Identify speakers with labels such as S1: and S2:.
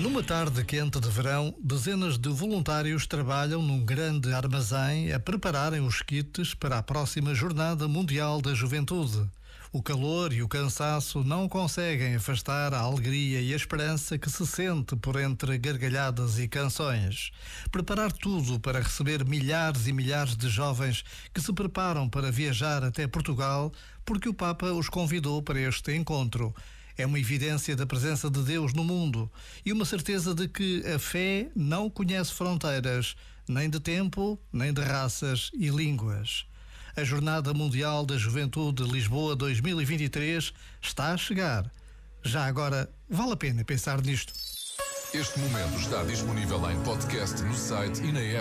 S1: Numa tarde quente de verão, dezenas de voluntários trabalham num grande armazém a prepararem os kits para a próxima Jornada Mundial da Juventude. O calor e o cansaço não conseguem afastar a alegria e a esperança que se sente por entre gargalhadas e canções. Preparar tudo para receber milhares e milhares de jovens que se preparam para viajar até Portugal porque o Papa os convidou para este encontro é uma evidência da presença de Deus no mundo e uma certeza de que a fé não conhece fronteiras, nem de tempo, nem de raças e línguas. A Jornada Mundial da Juventude Lisboa 2023 está a chegar. Já agora, vale a pena pensar nisto.
S2: Este momento está disponível em podcast no site e na app.